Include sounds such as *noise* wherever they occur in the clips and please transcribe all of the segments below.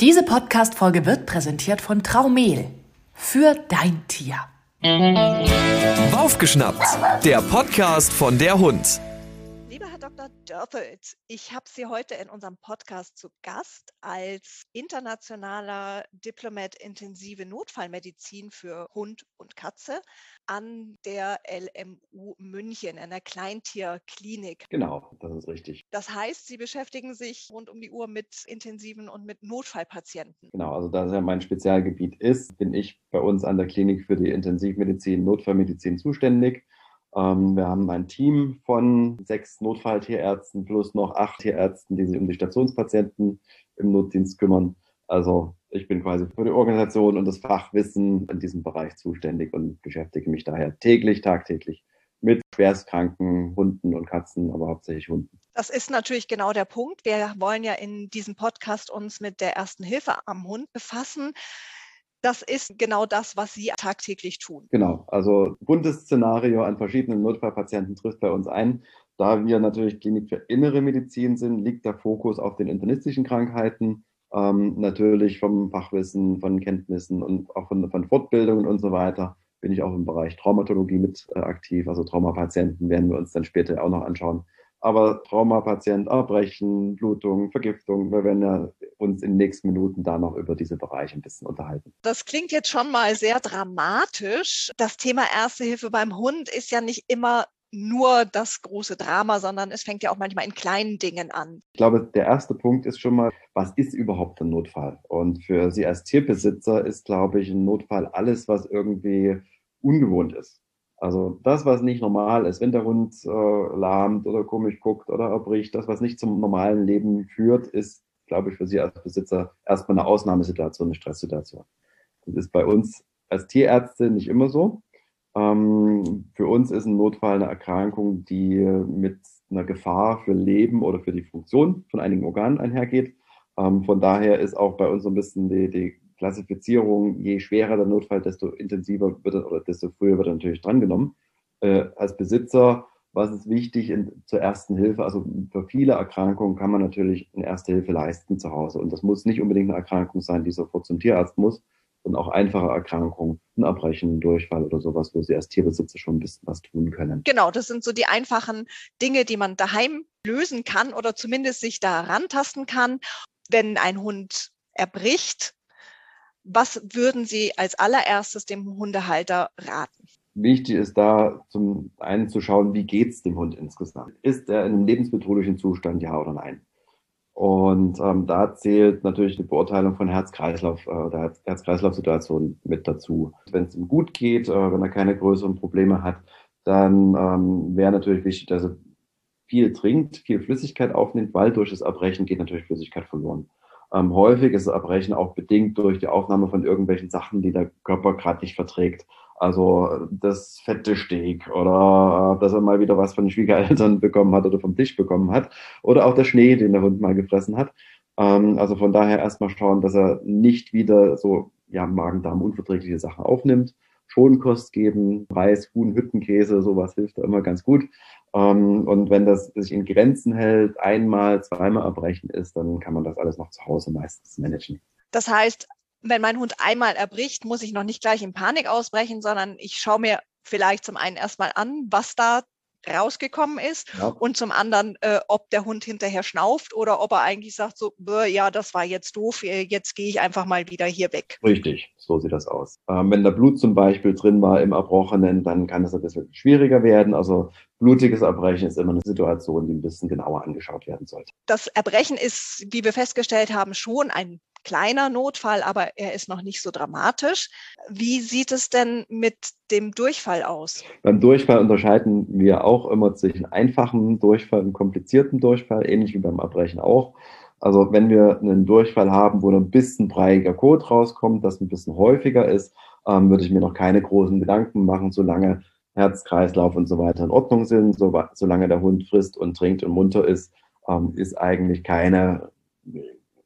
Diese Podcast-Folge wird präsentiert von Traumehl. Für dein Tier. Aufgeschnappt. Der Podcast von der Hund. Dörpelt. Ich habe Sie heute in unserem Podcast zu Gast als internationaler Diplomat intensive Notfallmedizin für Hund und Katze an der LMU München, einer Kleintierklinik. Genau, das ist richtig. Das heißt, Sie beschäftigen sich rund um die Uhr mit intensiven und mit Notfallpatienten. Genau, also da es ja mein Spezialgebiet ist, bin ich bei uns an der Klinik für die Intensivmedizin, Notfallmedizin zuständig. Ähm, wir haben ein Team von sechs Notfalltierärzten plus noch acht Tierärzten, die sich um die Stationspatienten im Notdienst kümmern. Also ich bin quasi für die Organisation und das Fachwissen in diesem Bereich zuständig und beschäftige mich daher täglich, tagtäglich mit schwerstkranken Hunden und Katzen, aber hauptsächlich Hunden. Das ist natürlich genau der Punkt. Wir wollen ja in diesem Podcast uns mit der ersten Hilfe am Hund befassen das ist genau das, was Sie tagtäglich tun. Genau, also buntes Szenario an verschiedenen Notfallpatienten trifft bei uns ein. Da wir natürlich Klinik für innere Medizin sind, liegt der Fokus auf den internistischen Krankheiten, ähm, natürlich vom Fachwissen, von Kenntnissen und auch von, von Fortbildungen und so weiter. Bin ich auch im Bereich Traumatologie mit äh, aktiv, also Traumapatienten werden wir uns dann später auch noch anschauen. Aber Traumapatient, Erbrechen, Blutung, Vergiftung, wir werden ja uns in den nächsten Minuten da noch über diese Bereiche ein bisschen unterhalten. Das klingt jetzt schon mal sehr dramatisch. Das Thema Erste Hilfe beim Hund ist ja nicht immer nur das große Drama, sondern es fängt ja auch manchmal in kleinen Dingen an. Ich glaube, der erste Punkt ist schon mal, was ist überhaupt ein Notfall? Und für Sie als Tierbesitzer ist, glaube ich, ein Notfall alles, was irgendwie ungewohnt ist. Also das, was nicht normal ist, wenn der Hund äh, lahmt oder komisch guckt oder erbricht, das, was nicht zum normalen Leben führt, ist glaube ich, für Sie als Besitzer erstmal eine Ausnahmesituation, eine Stresssituation. Das ist bei uns als Tierärzte nicht immer so. Ähm, für uns ist ein Notfall eine Erkrankung, die mit einer Gefahr für Leben oder für die Funktion von einigen Organen einhergeht. Ähm, von daher ist auch bei uns so ein bisschen die, die Klassifizierung, je schwerer der Notfall, desto intensiver wird er, oder desto früher wird er natürlich drangenommen. Äh, als Besitzer was ist wichtig in, zur ersten Hilfe? Also für viele Erkrankungen kann man natürlich eine erste Hilfe leisten zu Hause. Und das muss nicht unbedingt eine Erkrankung sein, die sofort zum Tierarzt muss, sondern auch einfache Erkrankungen, ein Erbrechen, ein Durchfall oder sowas, wo sie als Tierbesitzer schon ein bisschen was tun können. Genau, das sind so die einfachen Dinge, die man daheim lösen kann oder zumindest sich da rantasten kann. Wenn ein Hund erbricht, was würden Sie als allererstes dem Hundehalter raten? Wichtig ist da zum einen zu schauen, wie geht es dem Hund insgesamt? Ist er in einem lebensbedrohlichen Zustand, ja oder nein? Und ähm, da zählt natürlich die Beurteilung von Herz-Kreislauf, äh, der Herz-Kreislauf-Situation mit dazu. Wenn es ihm gut geht, äh, wenn er keine größeren Probleme hat, dann ähm, wäre natürlich wichtig, dass er viel trinkt, viel Flüssigkeit aufnimmt, weil durch das Erbrechen geht natürlich Flüssigkeit verloren. Ähm, häufig ist das Erbrechen auch bedingt durch die Aufnahme von irgendwelchen Sachen, die der Körper gerade nicht verträgt. Also das fette Steak oder dass er mal wieder was von den Schwiegereltern *laughs* bekommen hat oder vom Tisch bekommen hat oder auch der Schnee, den der Hund mal gefressen hat. Ähm, also von daher erstmal schauen, dass er nicht wieder so ja, Magen-Darm unverträgliche Sachen aufnimmt. Schonkost geben, Reis, Huhn, Hüttenkäse, sowas hilft da immer ganz gut. Ähm, und wenn das sich in Grenzen hält, einmal, zweimal erbrechen ist, dann kann man das alles noch zu Hause meistens managen. Das heißt, wenn mein Hund einmal erbricht, muss ich noch nicht gleich in Panik ausbrechen, sondern ich schaue mir vielleicht zum einen erstmal an, was da rausgekommen ist ja. und zum anderen, äh, ob der Hund hinterher schnauft oder ob er eigentlich sagt, so, ja, das war jetzt doof, äh, jetzt gehe ich einfach mal wieder hier weg. Richtig, so sieht das aus. Ähm, wenn da Blut zum Beispiel drin war im Erbrochenen, dann kann es ein bisschen schwieriger werden. Also blutiges Erbrechen ist immer eine Situation, die ein bisschen genauer angeschaut werden sollte. Das Erbrechen ist, wie wir festgestellt haben, schon ein kleiner Notfall, aber er ist noch nicht so dramatisch. Wie sieht es denn mit dem Durchfall aus? Beim Durchfall unterscheiden wir auch immer zwischen einfachen Durchfall und komplizierten Durchfall, ähnlich wie beim Erbrechen auch. Also wenn wir einen Durchfall haben, wo ein bisschen breiiger Kot rauskommt, das ein bisschen häufiger ist, ähm, würde ich mir noch keine großen Gedanken machen, solange Herz, Kreislauf und so weiter in Ordnung sind, so, solange der Hund frisst und trinkt und munter ist, ähm, ist eigentlich keine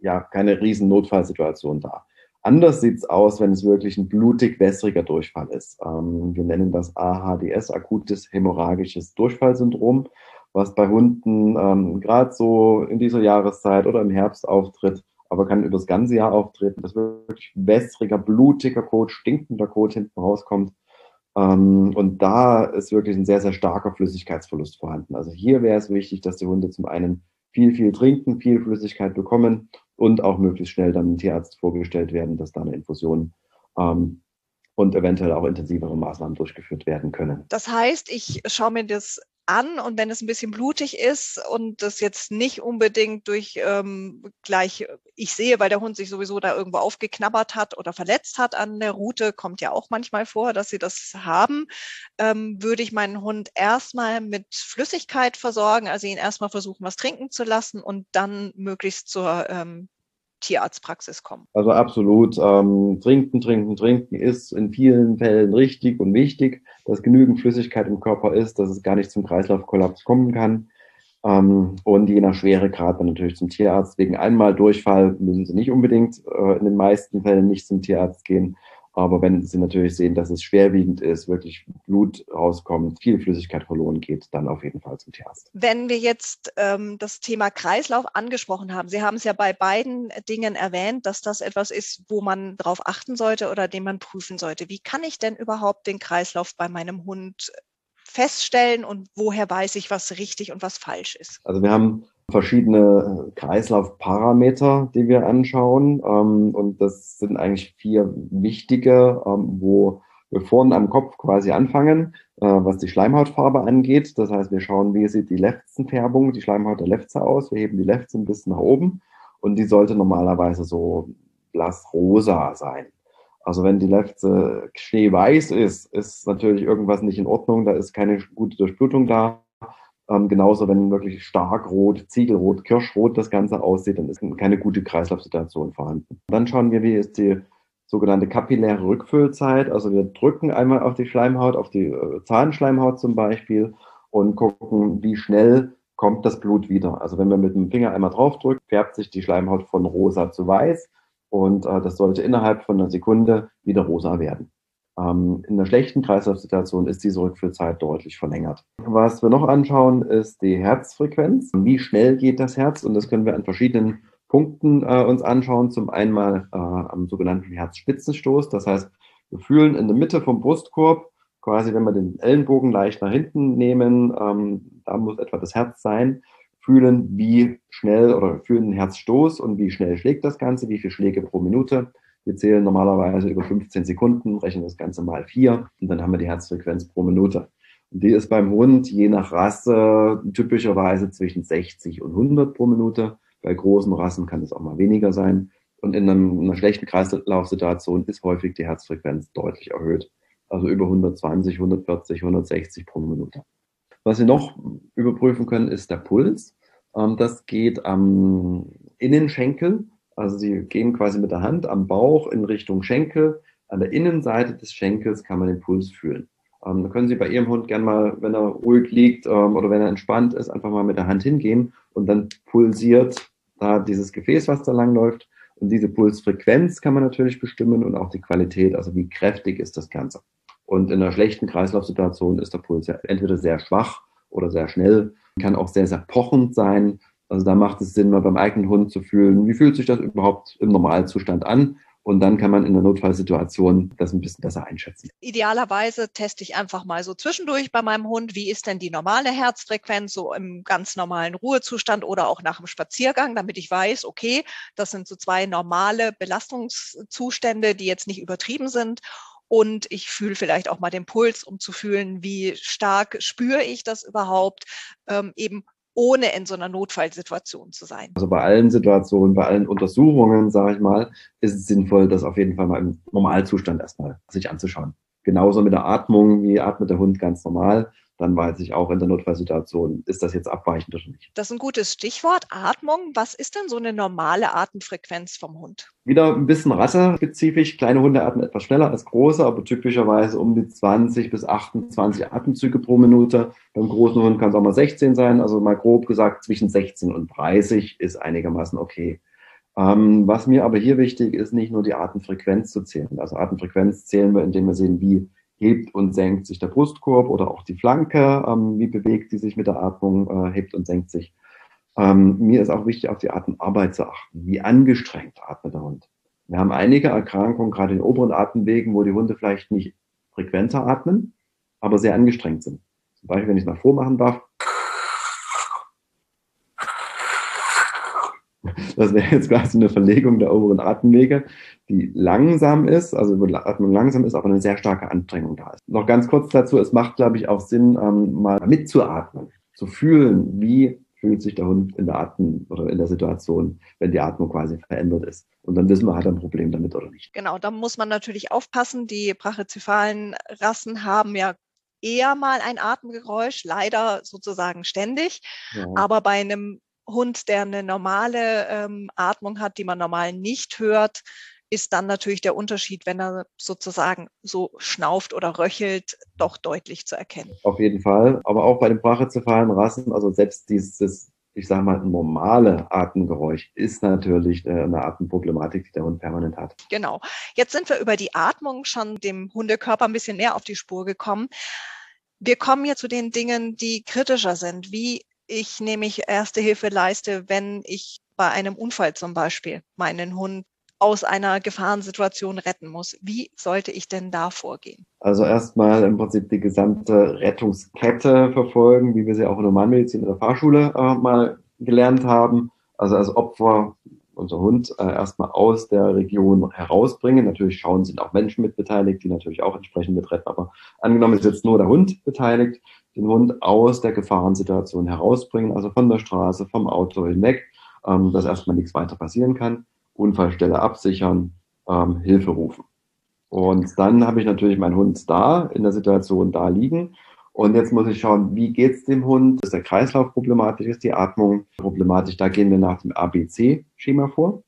ja keine riesen Notfallsituation da. Anders sieht's aus, wenn es wirklich ein blutig wässriger Durchfall ist. Ähm, wir nennen das AHDS, akutes hämorrhagisches Durchfallsyndrom, was bei Hunden ähm, gerade so in dieser Jahreszeit oder im Herbst auftritt, aber kann über das ganze Jahr auftreten, dass wirklich wässriger, blutiger Kot, stinkender Kot hinten rauskommt. Ähm, und da ist wirklich ein sehr, sehr starker Flüssigkeitsverlust vorhanden. Also hier wäre es wichtig, dass die Hunde zum einen viel, viel trinken, viel Flüssigkeit bekommen und auch möglichst schnell dann dem Tierarzt vorgestellt werden, dass da eine Infusion ähm, und eventuell auch intensivere Maßnahmen durchgeführt werden können. Das heißt, ich schaue mir das an und wenn es ein bisschen blutig ist und das jetzt nicht unbedingt durch ähm, gleich ich sehe, weil der Hund sich sowieso da irgendwo aufgeknabbert hat oder verletzt hat an der Route, kommt ja auch manchmal vor, dass sie das haben, ähm, würde ich meinen Hund erstmal mit Flüssigkeit versorgen, also ihn erstmal versuchen, was trinken zu lassen und dann möglichst zur ähm, Tierarztpraxis kommen. Also absolut. Ähm, trinken, trinken, trinken ist in vielen Fällen richtig und wichtig, dass genügend Flüssigkeit im Körper ist, dass es gar nicht zum Kreislaufkollaps kommen kann. Ähm, und je nach Schweregrad dann natürlich zum Tierarzt. Wegen einmal Durchfall müssen Sie nicht unbedingt äh, in den meisten Fällen nicht zum Tierarzt gehen. Aber wenn Sie natürlich sehen, dass es schwerwiegend ist, wirklich Blut rauskommt, viel Flüssigkeit verloren geht, dann auf jeden Fall zum Tierarzt. Wenn wir jetzt ähm, das Thema Kreislauf angesprochen haben, Sie haben es ja bei beiden Dingen erwähnt, dass das etwas ist, wo man darauf achten sollte oder den man prüfen sollte. Wie kann ich denn überhaupt den Kreislauf bei meinem Hund feststellen und woher weiß ich, was richtig und was falsch ist? Also wir haben verschiedene äh, Kreislaufparameter, die wir anschauen. Ähm, und das sind eigentlich vier wichtige, ähm, wo wir vorne am Kopf quasi anfangen, äh, was die Schleimhautfarbe angeht. Das heißt, wir schauen, wie sieht die Lefzenfärbung, die Schleimhaut der Lefze aus. Wir heben die Lefze ein bisschen nach oben und die sollte normalerweise so blassrosa sein. Also wenn die Lefze schneeweiß ist, ist natürlich irgendwas nicht in Ordnung, da ist keine gute Durchblutung da. Ähm, genauso, wenn wirklich stark rot, Ziegelrot, Kirschrot das Ganze aussieht, dann ist keine gute Kreislaufsituation vorhanden. Dann schauen wir, wie ist die sogenannte kapilläre Rückfüllzeit. Also wir drücken einmal auf die Schleimhaut, auf die äh, Zahnschleimhaut zum Beispiel und gucken, wie schnell kommt das Blut wieder. Also wenn wir mit dem Finger einmal draufdrücken, färbt sich die Schleimhaut von rosa zu weiß und äh, das sollte innerhalb von einer Sekunde wieder rosa werden. Ähm, in der schlechten Kreislaufsituation ist diese Rückfüllzeit deutlich verlängert. Was wir noch anschauen, ist die Herzfrequenz. Wie schnell geht das Herz? Und das können wir an verschiedenen Punkten äh, uns anschauen. Zum einen mal äh, am sogenannten Herzspitzenstoß. Das heißt, wir fühlen in der Mitte vom Brustkorb, quasi wenn wir den Ellenbogen leicht nach hinten nehmen, ähm, da muss etwa das Herz sein, fühlen, wie schnell oder fühlen den Herzstoß und wie schnell schlägt das Ganze, wie viele Schläge pro Minute. Wir zählen normalerweise über 15 Sekunden, rechnen das Ganze mal vier und dann haben wir die Herzfrequenz pro Minute. Und die ist beim Hund je nach Rasse typischerweise zwischen 60 und 100 pro Minute. Bei großen Rassen kann es auch mal weniger sein. Und in, einem, in einer schlechten Kreislaufsituation ist häufig die Herzfrequenz deutlich erhöht. Also über 120, 140, 160 pro Minute. Was Sie noch überprüfen können, ist der Puls. Ähm, das geht am Innenschenkel also sie gehen quasi mit der Hand am Bauch in Richtung Schenkel. An der Innenseite des Schenkels kann man den Puls fühlen. Ähm, da können Sie bei Ihrem Hund gerne mal, wenn er ruhig liegt ähm, oder wenn er entspannt ist, einfach mal mit der Hand hingehen und dann pulsiert da dieses Gefäß, was da lang läuft. Und diese Pulsfrequenz kann man natürlich bestimmen und auch die Qualität, also wie kräftig ist das Ganze. Und in einer schlechten Kreislaufsituation ist der Puls ja entweder sehr schwach oder sehr schnell, kann auch sehr, sehr pochend sein. Also da macht es Sinn, mal beim eigenen Hund zu fühlen, wie fühlt sich das überhaupt im Normalzustand an? Und dann kann man in der Notfallsituation das ein bisschen besser einschätzen. Idealerweise teste ich einfach mal so zwischendurch bei meinem Hund, wie ist denn die normale Herzfrequenz so im ganz normalen Ruhezustand oder auch nach dem Spaziergang, damit ich weiß, okay, das sind so zwei normale Belastungszustände, die jetzt nicht übertrieben sind. Und ich fühle vielleicht auch mal den Puls, um zu fühlen, wie stark spüre ich das überhaupt, ähm, eben ohne in so einer Notfallsituation zu sein. Also bei allen Situationen, bei allen Untersuchungen, sage ich mal, ist es sinnvoll, das auf jeden Fall mal im Normalzustand erstmal sich anzuschauen. Genauso mit der Atmung, wie atmet der Hund ganz normal dann weiß ich auch in der Notfallsituation, ist das jetzt abweichend oder nicht. Das ist ein gutes Stichwort, Atmung. Was ist denn so eine normale Atemfrequenz vom Hund? Wieder ein bisschen rassespezifisch. Kleine Hunde atmen etwas schneller als große, aber typischerweise um die 20 bis 28 Atemzüge pro Minute. Beim großen Hund kann es auch mal 16 sein, also mal grob gesagt zwischen 16 und 30 ist einigermaßen okay. Ähm, was mir aber hier wichtig ist, nicht nur die Atemfrequenz zu zählen. Also Atemfrequenz zählen wir, indem wir sehen, wie hebt und senkt sich der Brustkorb oder auch die Flanke, ähm, wie bewegt die sich mit der Atmung, äh, hebt und senkt sich. Ähm, mir ist auch wichtig, auf die Atemarbeit zu achten. Wie angestrengt atmet der Hund? Wir haben einige Erkrankungen, gerade in oberen Atemwegen, wo die Hunde vielleicht nicht frequenter atmen, aber sehr angestrengt sind. Zum Beispiel, wenn ich es mal vormachen darf. Das wäre jetzt quasi eine Verlegung der oberen Atemwege, die langsam ist, also wo die Atmung langsam ist, aber eine sehr starke Anstrengung da ist. Noch ganz kurz dazu, es macht, glaube ich, auch Sinn, ähm, mal mitzuatmen, zu fühlen, wie fühlt sich der Hund in der Atmung oder in der Situation, wenn die Atmung quasi verändert ist. Und dann wissen wir, hat er ein Problem damit oder nicht. Genau, da muss man natürlich aufpassen. Die brachycephalen Rassen haben ja eher mal ein Atemgeräusch, leider sozusagen ständig. Ja. Aber bei einem Hund, der eine normale ähm, Atmung hat, die man normal nicht hört, ist dann natürlich der Unterschied, wenn er sozusagen so schnauft oder röchelt, doch deutlich zu erkennen. Auf jeden Fall. Aber auch bei den brachycephalen Rassen, also selbst dieses, ich sage mal, normale Atemgeräusch ist natürlich äh, eine Atemproblematik, die der Hund permanent hat. Genau. Jetzt sind wir über die Atmung schon dem Hundekörper ein bisschen näher auf die Spur gekommen. Wir kommen hier zu den Dingen, die kritischer sind, wie ich nämlich erste Hilfe leiste, wenn ich bei einem Unfall zum Beispiel meinen Hund aus einer Gefahrensituation retten muss. Wie sollte ich denn da vorgehen? Also erstmal im Prinzip die gesamte Rettungskette verfolgen, wie wir sie auch in der Humanmedizin in der Fahrschule äh, mal gelernt haben. Also als Opfer unser Hund äh, erstmal aus der Region herausbringen. Natürlich schauen, sind auch Menschen mit beteiligt, die natürlich auch entsprechend mitretten. Aber angenommen ist jetzt nur der Hund beteiligt, den Hund aus der Gefahrensituation herausbringen, also von der Straße, vom Auto hinweg, ähm, dass erstmal nichts weiter passieren kann. Unfallstelle absichern, ähm, Hilfe rufen. Und dann habe ich natürlich meinen Hund da, in der Situation da liegen. Und jetzt muss ich schauen, wie geht es dem Hund? Ist der Kreislauf problematisch? Ist die Atmung problematisch? Da gehen wir nach dem ABC-Schema vor.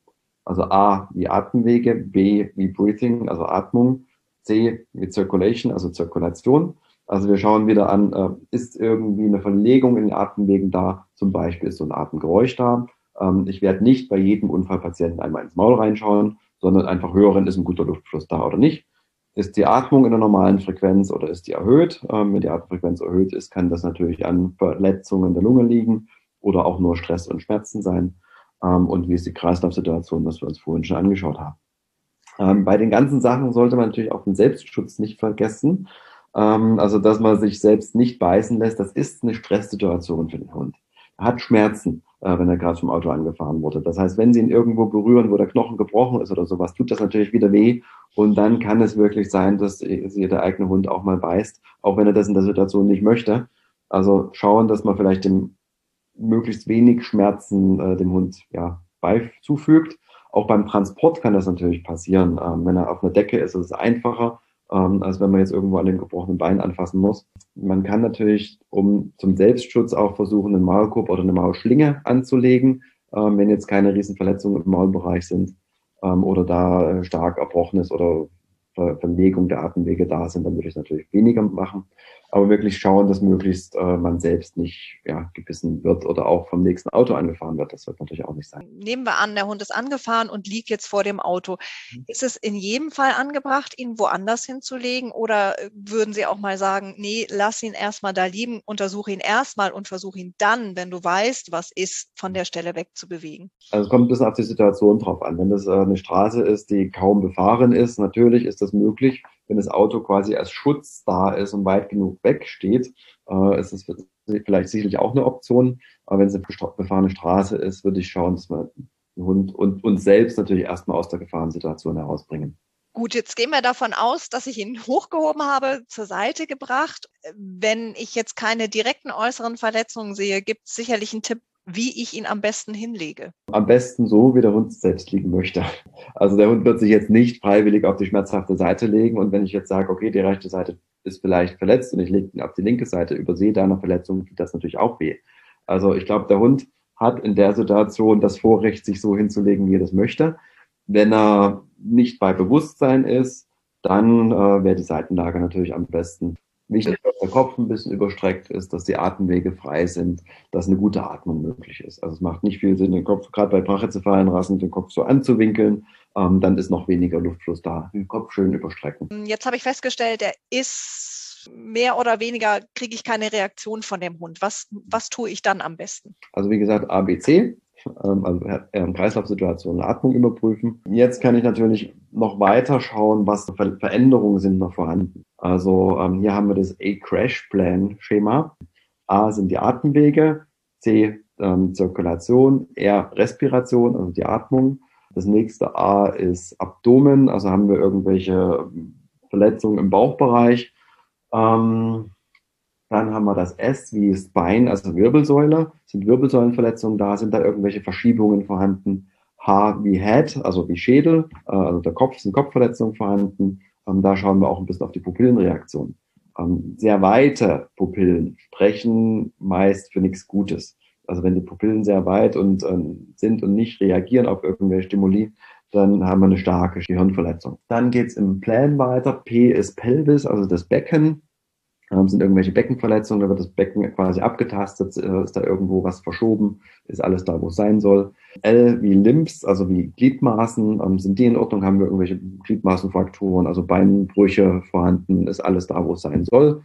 Also A wie Atemwege, B wie Breathing, also Atmung, C wie Circulation, also Zirkulation. Also wir schauen wieder an, äh, ist irgendwie eine Verlegung in den Atemwegen da? Zum Beispiel ist so ein Atemgeräusch da. Ähm, ich werde nicht bei jedem Unfallpatienten einmal ins Maul reinschauen, sondern einfach hören, ist ein guter Luftfluss da oder nicht. Ist die Atmung in der normalen Frequenz oder ist die erhöht? Ähm, wenn die Atemfrequenz erhöht ist, kann das natürlich an Verletzungen der Lunge liegen oder auch nur Stress und Schmerzen sein. Ähm, und wie ist die Kreislaufsituation, was wir uns vorhin schon angeschaut haben. bei den ganzen Sachen sollte man natürlich auch den Selbstschutz nicht vergessen. Also, dass man sich selbst nicht beißen lässt, das ist eine Stresssituation für den Hund. Er hat Schmerzen äh, wenn er gerade vom Auto angefahren wurde. Das heißt, wenn Sie ihn irgendwo berühren, wo der Knochen gebrochen ist oder sowas, tut das natürlich wieder weh. Und dann kann es wirklich sein, dass Sie der eigene Hund auch mal beißt, auch wenn er das in der Situation nicht möchte. Also schauen, dass man vielleicht dem möglichst wenig Schmerzen äh, dem Hund ja, beizufügt. Auch beim Transport kann das natürlich passieren. Ähm, wenn er auf einer Decke ist, ist es einfacher ähm, als wenn man jetzt irgendwo an dem gebrochenen Bein anfassen muss. Man kann natürlich, um zum Selbstschutz auch versuchen, einen Maulkorb oder eine Maulschlinge anzulegen, ähm, wenn jetzt keine Riesenverletzungen im Maulbereich sind ähm, oder da äh, stark erbrochen ist oder Verlegung der Atemwege da sind, dann würde ich natürlich weniger machen. Aber wirklich schauen, dass möglichst äh, man selbst nicht ja, gebissen wird oder auch vom nächsten Auto angefahren wird. Das wird natürlich auch nicht sein. Nehmen wir an, der Hund ist angefahren und liegt jetzt vor dem Auto. Mhm. Ist es in jedem Fall angebracht, ihn woanders hinzulegen? Oder äh, würden Sie auch mal sagen, nee, lass ihn erstmal da liegen, untersuche ihn erstmal und versuche ihn dann, wenn du weißt, was ist, von der Stelle wegzubewegen? Also es kommt ein bisschen auf die Situation drauf an. Wenn das äh, eine Straße ist, die kaum befahren ist, natürlich ist das möglich wenn das Auto quasi als Schutz da ist und weit genug weg steht, äh, ist es vielleicht sicherlich auch eine Option. Aber wenn es eine befahrene Straße ist, würde ich schauen, dass wir den Hund und uns selbst natürlich erstmal aus der Gefahrensituation herausbringen. Gut, jetzt gehen wir davon aus, dass ich ihn hochgehoben habe, zur Seite gebracht. Wenn ich jetzt keine direkten äußeren Verletzungen sehe, gibt es sicherlich einen Tipp, wie ich ihn am besten hinlege. Am besten so, wie der Hund selbst liegen möchte. Also der Hund wird sich jetzt nicht freiwillig auf die schmerzhafte Seite legen. Und wenn ich jetzt sage, okay, die rechte Seite ist vielleicht verletzt und ich lege ihn auf die linke Seite, übersehe da Verletzung, tut das natürlich auch weh. Also ich glaube, der Hund hat in der Situation das Vorrecht, sich so hinzulegen, wie er das möchte. Wenn er nicht bei Bewusstsein ist, dann äh, wäre die Seitenlage natürlich am besten. Wichtig, dass der Kopf ein bisschen überstreckt ist, dass die Atemwege frei sind, dass eine gute Atmung möglich ist. Also es macht nicht viel Sinn, den Kopf, gerade bei brachycephalen Rassen, den Kopf so anzuwinkeln. Ähm, dann ist noch weniger Luftfluss da. Den Kopf schön überstrecken. Jetzt habe ich festgestellt, er ist mehr oder weniger kriege ich keine Reaktion von dem Hund. Was, was tue ich dann am besten? Also wie gesagt, ABC, ähm, also Kreislaufsituation, Atmung überprüfen. Jetzt kann ich natürlich noch weiter schauen, was für Veränderungen sind noch vorhanden. Also ähm, hier haben wir das A-Crash-Plan-Schema. A sind die Atemwege, C ähm, Zirkulation, R Respiration, also die Atmung. Das nächste A ist Abdomen, also haben wir irgendwelche Verletzungen im Bauchbereich. Ähm, dann haben wir das S wie Spine, also Wirbelsäule. Sind Wirbelsäulenverletzungen da? Sind da irgendwelche Verschiebungen vorhanden? H wie Head, also wie Schädel, äh, also der Kopf, sind Kopfverletzungen vorhanden. Ähm, da schauen wir auch ein bisschen auf die Pupillenreaktion. Ähm, sehr weite Pupillen sprechen meist für nichts Gutes. Also wenn die Pupillen sehr weit und ähm, sind und nicht reagieren auf irgendwelche Stimuli, dann haben wir eine starke Gehirnverletzung. Dann geht's im Plan weiter. P ist Pelvis, also das Becken sind irgendwelche Beckenverletzungen, da wird das Becken quasi abgetastet, äh, ist da irgendwo was verschoben, ist alles da, wo es sein soll. L wie Lymphs, also wie Gliedmaßen, ähm, sind die in Ordnung, haben wir irgendwelche Gliedmaßenfrakturen, also Beinbrüche vorhanden, ist alles da, wo es sein soll.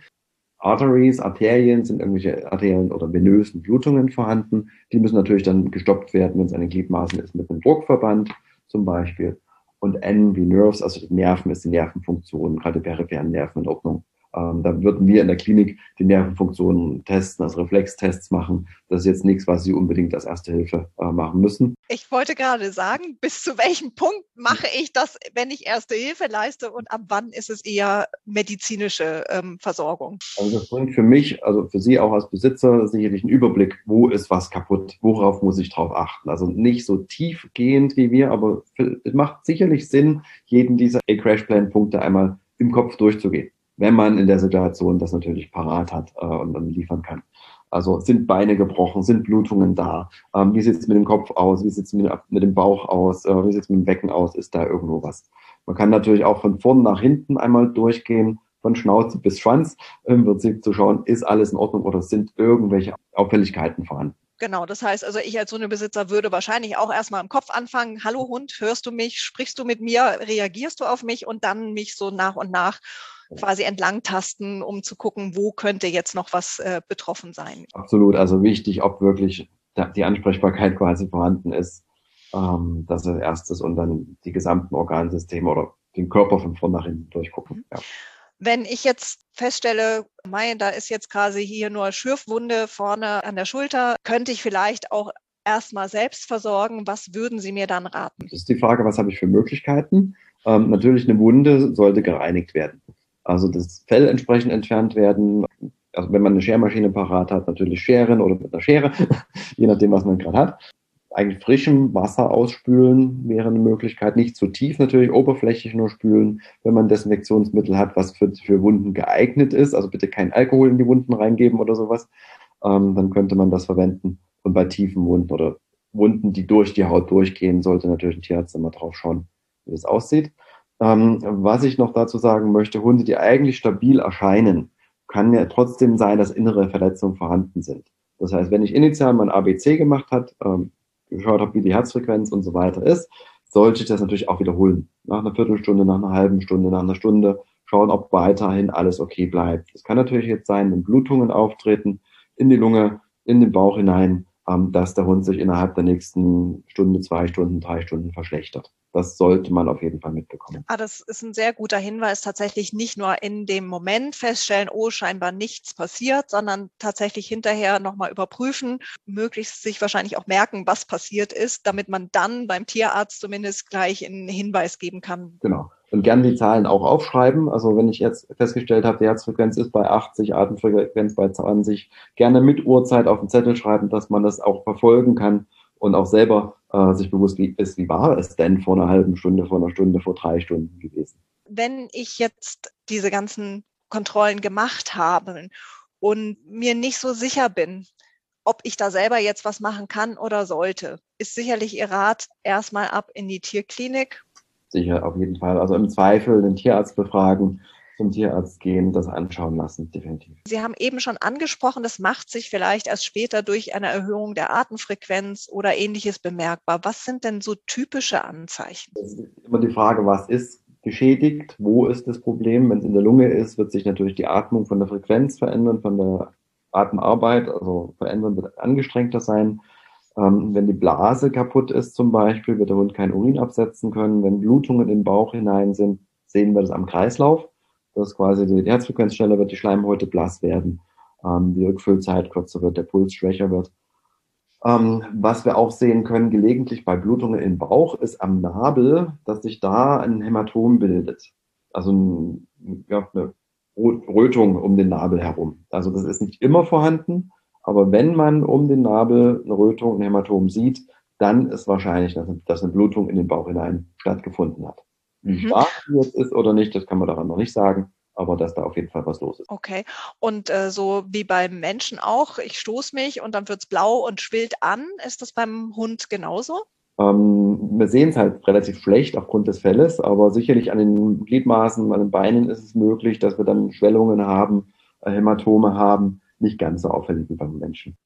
Arteries, Arterien sind irgendwelche arteriellen oder venösen Blutungen vorhanden. Die müssen natürlich dann gestoppt werden, wenn es eine Gliedmaßen ist, mit einem Druckverband zum Beispiel. Und N wie Nerves, also die Nerven ist die Nervenfunktion, gerade peripheren Nerven in Ordnung. Ähm, da würden wir in der Klinik die Nervenfunktionen testen, also Reflextests machen. Das ist jetzt nichts, was Sie unbedingt als Erste Hilfe äh, machen müssen. Ich wollte gerade sagen, bis zu welchem Punkt mache ich das, wenn ich Erste Hilfe leiste und ab wann ist es eher medizinische ähm, Versorgung? Also das bringt für mich, also für Sie auch als Besitzer sicherlich einen Überblick, wo ist was kaputt, worauf muss ich drauf achten. Also nicht so tiefgehend wie wir, aber es macht sicherlich Sinn, jeden dieser A-Crash-Plan-Punkte einmal im Kopf durchzugehen wenn man in der Situation das natürlich parat hat äh, und dann liefern kann. Also sind Beine gebrochen, sind Blutungen da? Ähm, wie sieht es mit dem Kopf aus? Wie sieht es mit, mit, dem Bauch aus? Äh, wie sieht es mit dem Becken aus? Ist da irgendwo was? Man kann natürlich auch von vorn nach hinten einmal durchgehen, von Schnauze bis Schwanz, im Prinzip zu schauen, ist alles in Ordnung oder sind irgendwelche Auffälligkeiten vorhanden. Genau, das heißt also, ich als Hundebesitzer würde wahrscheinlich auch erstmal im Kopf anfangen, hallo Hund, hörst du mich, sprichst du mit mir, reagierst du auf mich und dann mich so nach und nach quasi entlang tasten, um zu gucken, wo könnte jetzt noch was äh, betroffen sein. Absolut, also wichtig, ob wirklich die Ansprechbarkeit quasi vorhanden ist. Ähm, das ist erstes und dann die gesamten Organsysteme oder den Körper von vorn nach hinten durchgucken. Mhm. Ja. Wenn ich jetzt feststelle, mein, da ist jetzt quasi hier nur Schürfwunde vorne an der Schulter, könnte ich vielleicht auch erstmal selbst versorgen. Was würden Sie mir dann raten? Das ist die Frage, was habe ich für Möglichkeiten? Ähm, natürlich eine Wunde sollte gereinigt werden. Also das Fell entsprechend entfernt werden. Also wenn man eine Schermaschine parat hat, natürlich scheren oder mit einer Schere, *laughs* je nachdem, was man gerade hat. Eigentlich frischem Wasser ausspülen wäre eine Möglichkeit. Nicht zu tief natürlich, oberflächlich nur spülen. Wenn man Desinfektionsmittel hat, was für, für Wunden geeignet ist, also bitte kein Alkohol in die Wunden reingeben oder sowas, ähm, dann könnte man das verwenden. Und bei tiefen Wunden oder Wunden, die durch die Haut durchgehen, sollte natürlich ein Tierarzt immer drauf schauen, wie das aussieht. Ähm, was ich noch dazu sagen möchte, Hunde, die eigentlich stabil erscheinen, kann ja trotzdem sein, dass innere Verletzungen vorhanden sind. Das heißt, wenn ich initial mein ABC gemacht habe, ähm, geschaut habe, wie die Herzfrequenz und so weiter ist, sollte ich das natürlich auch wiederholen. Nach einer Viertelstunde, nach einer halben Stunde, nach einer Stunde schauen, ob weiterhin alles okay bleibt. Es kann natürlich jetzt sein, wenn Blutungen auftreten in die Lunge, in den Bauch hinein, dass der Hund sich innerhalb der nächsten Stunde, zwei Stunden, drei Stunden verschlechtert. Das sollte man auf jeden Fall mitbekommen. Ah, das ist ein sehr guter Hinweis, tatsächlich nicht nur in dem Moment feststellen, oh, scheinbar nichts passiert, sondern tatsächlich hinterher nochmal überprüfen, möglichst sich wahrscheinlich auch merken, was passiert ist, damit man dann beim Tierarzt zumindest gleich einen Hinweis geben kann. Genau und gern die Zahlen auch aufschreiben. Also wenn ich jetzt festgestellt habe, die Herzfrequenz ist bei 80, Atemfrequenz bei 20, gerne mit Uhrzeit auf den Zettel schreiben, dass man das auch verfolgen kann und auch selber äh, sich bewusst ist, wie war es denn vor einer halben Stunde, vor einer Stunde, vor drei Stunden gewesen. Wenn ich jetzt diese ganzen Kontrollen gemacht habe und mir nicht so sicher bin, ob ich da selber jetzt was machen kann oder sollte, ist sicherlich Ihr Rat erstmal ab in die Tierklinik sicher, auf jeden Fall. Also im Zweifel den Tierarzt befragen, zum Tierarzt gehen, das anschauen lassen, definitiv. Sie haben eben schon angesprochen, das macht sich vielleicht erst später durch eine Erhöhung der Atemfrequenz oder ähnliches bemerkbar. Was sind denn so typische Anzeichen? Das ist immer die Frage, was ist geschädigt. Wo ist das Problem? Wenn es in der Lunge ist, wird sich natürlich die Atmung von der Frequenz verändern, von der Atemarbeit, also verändern wird angestrengter sein. Ähm, wenn die Blase kaputt ist zum Beispiel, wird der Hund kein Urin absetzen können. Wenn Blutungen den Bauch hinein sind, sehen wir das am Kreislauf. Das ist quasi die Herzfrequenz schneller wird, die Schleimhäute blass werden, ähm, die Rückfüllzeit kürzer wird, der Puls schwächer wird. Ähm, was wir auch sehen können, gelegentlich bei Blutungen im Bauch, ist am Nabel, dass sich da ein Hämatom bildet. Also ein, ja, eine Rötung um den Nabel herum. Also das ist nicht immer vorhanden, aber wenn man um den Nabel eine Rötung, ein Hämatom sieht, dann ist wahrscheinlich, dass eine Blutung in den Bauch hinein stattgefunden hat. Wie mhm. stark die jetzt ist oder nicht, das kann man daran noch nicht sagen aber dass da auf jeden Fall was los ist. Okay. Und äh, so wie beim Menschen auch, ich stoße mich und dann wird es blau und schwillt an. Ist das beim Hund genauso? Ähm, wir sehen es halt relativ schlecht aufgrund des Felles, aber sicherlich an den Gliedmaßen, an den Beinen ist es möglich, dass wir dann Schwellungen haben, äh, Hämatome haben, nicht ganz so auffällig wie beim Menschen.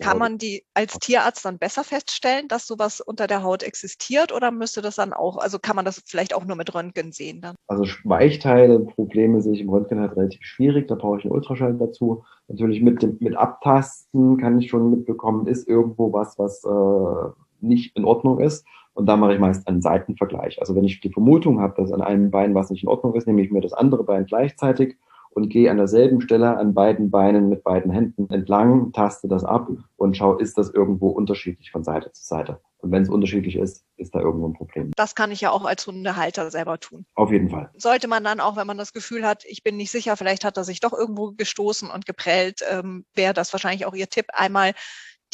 Kann man die als Tierarzt dann besser feststellen, dass sowas unter der Haut existiert oder müsste das dann auch, also kann man das vielleicht auch nur mit Röntgen sehen dann? Also Weichteile, Probleme sehe ich im Röntgen halt relativ schwierig, da brauche ich einen Ultraschall dazu. Natürlich mit dem, mit Abtasten kann ich schon mitbekommen, ist irgendwo was, was äh, nicht in Ordnung ist. Und da mache ich meist einen Seitenvergleich. Also wenn ich die Vermutung habe, dass an einem Bein was nicht in Ordnung ist, nehme ich mir das andere Bein gleichzeitig und gehe an derselben Stelle an beiden Beinen mit beiden Händen entlang, taste das ab und schaue, ist das irgendwo unterschiedlich von Seite zu Seite. Und wenn es unterschiedlich ist, ist da irgendwo ein Problem. Das kann ich ja auch als Hundehalter selber tun. Auf jeden Fall. Sollte man dann auch, wenn man das Gefühl hat, ich bin nicht sicher, vielleicht hat er sich doch irgendwo gestoßen und geprellt, ähm, wäre das wahrscheinlich auch Ihr Tipp, einmal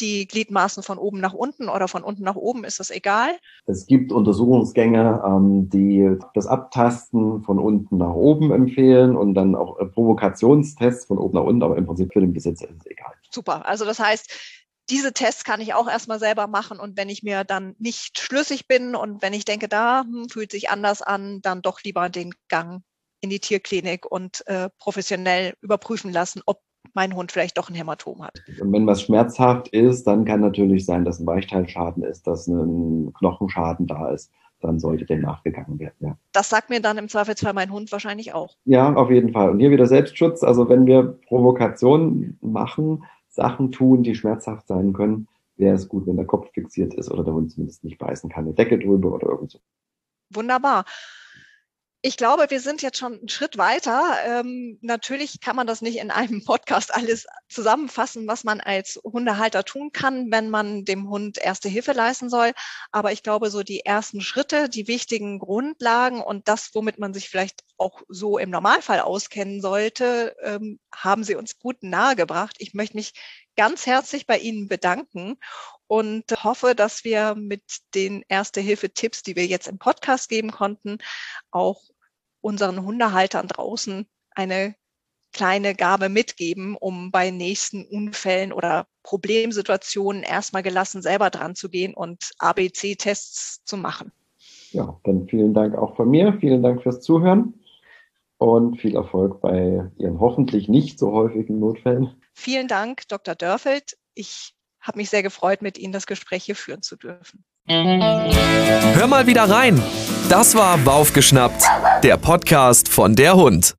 die Gliedmaßen von oben nach unten oder von unten nach oben, ist das egal? Es gibt Untersuchungsgänge, ähm, die das Abtasten von unten nach oben empfehlen und dann auch äh, Provokationstests von oben nach unten, aber im Prinzip für den Besitzer ist es egal. Super. Also das heißt, diese Tests kann ich auch erstmal selber machen und wenn ich mir dann nicht schlüssig bin und wenn ich denke, da hm, fühlt sich anders an, dann doch lieber den Gang in die Tierklinik und äh, professionell überprüfen lassen, ob mein Hund vielleicht doch ein Hämatom hat. Und wenn was schmerzhaft ist, dann kann natürlich sein, dass ein Weichteilschaden ist, dass ein Knochenschaden da ist. Dann sollte dem nachgegangen werden, ja. Das sagt mir dann im Zweifelsfall mein Hund wahrscheinlich auch. Ja, auf jeden Fall. Und hier wieder Selbstschutz. Also wenn wir Provokationen machen, Sachen tun, die schmerzhaft sein können, wäre es gut, wenn der Kopf fixiert ist oder der Hund zumindest nicht beißen kann, eine Decke drüber oder irgend so. Wunderbar. Ich glaube, wir sind jetzt schon einen Schritt weiter. Ähm, natürlich kann man das nicht in einem *laughs* Podcast alles zusammenfassen, was man als Hundehalter tun kann, wenn man dem Hund erste Hilfe leisten soll. Aber ich glaube, so die ersten Schritte, die wichtigen Grundlagen und das, womit man sich vielleicht auch so im Normalfall auskennen sollte, ähm, haben Sie uns gut nahegebracht. Ich möchte mich ganz herzlich bei Ihnen bedanken und hoffe, dass wir mit den Erste-Hilfe-Tipps, die wir jetzt im Podcast geben konnten, auch unseren Hundehaltern draußen eine kleine Gabe mitgeben, um bei nächsten Unfällen oder Problemsituationen erstmal gelassen selber dran zu gehen und ABC-Tests zu machen. Ja, dann vielen Dank auch von mir. Vielen Dank fürs Zuhören und viel Erfolg bei Ihren hoffentlich nicht so häufigen Notfällen. Vielen Dank, Dr. Dörfeld. Ich habe mich sehr gefreut, mit Ihnen das Gespräch hier führen zu dürfen. Hör mal wieder rein. Das war Baufgeschnappt, der Podcast von der Hund.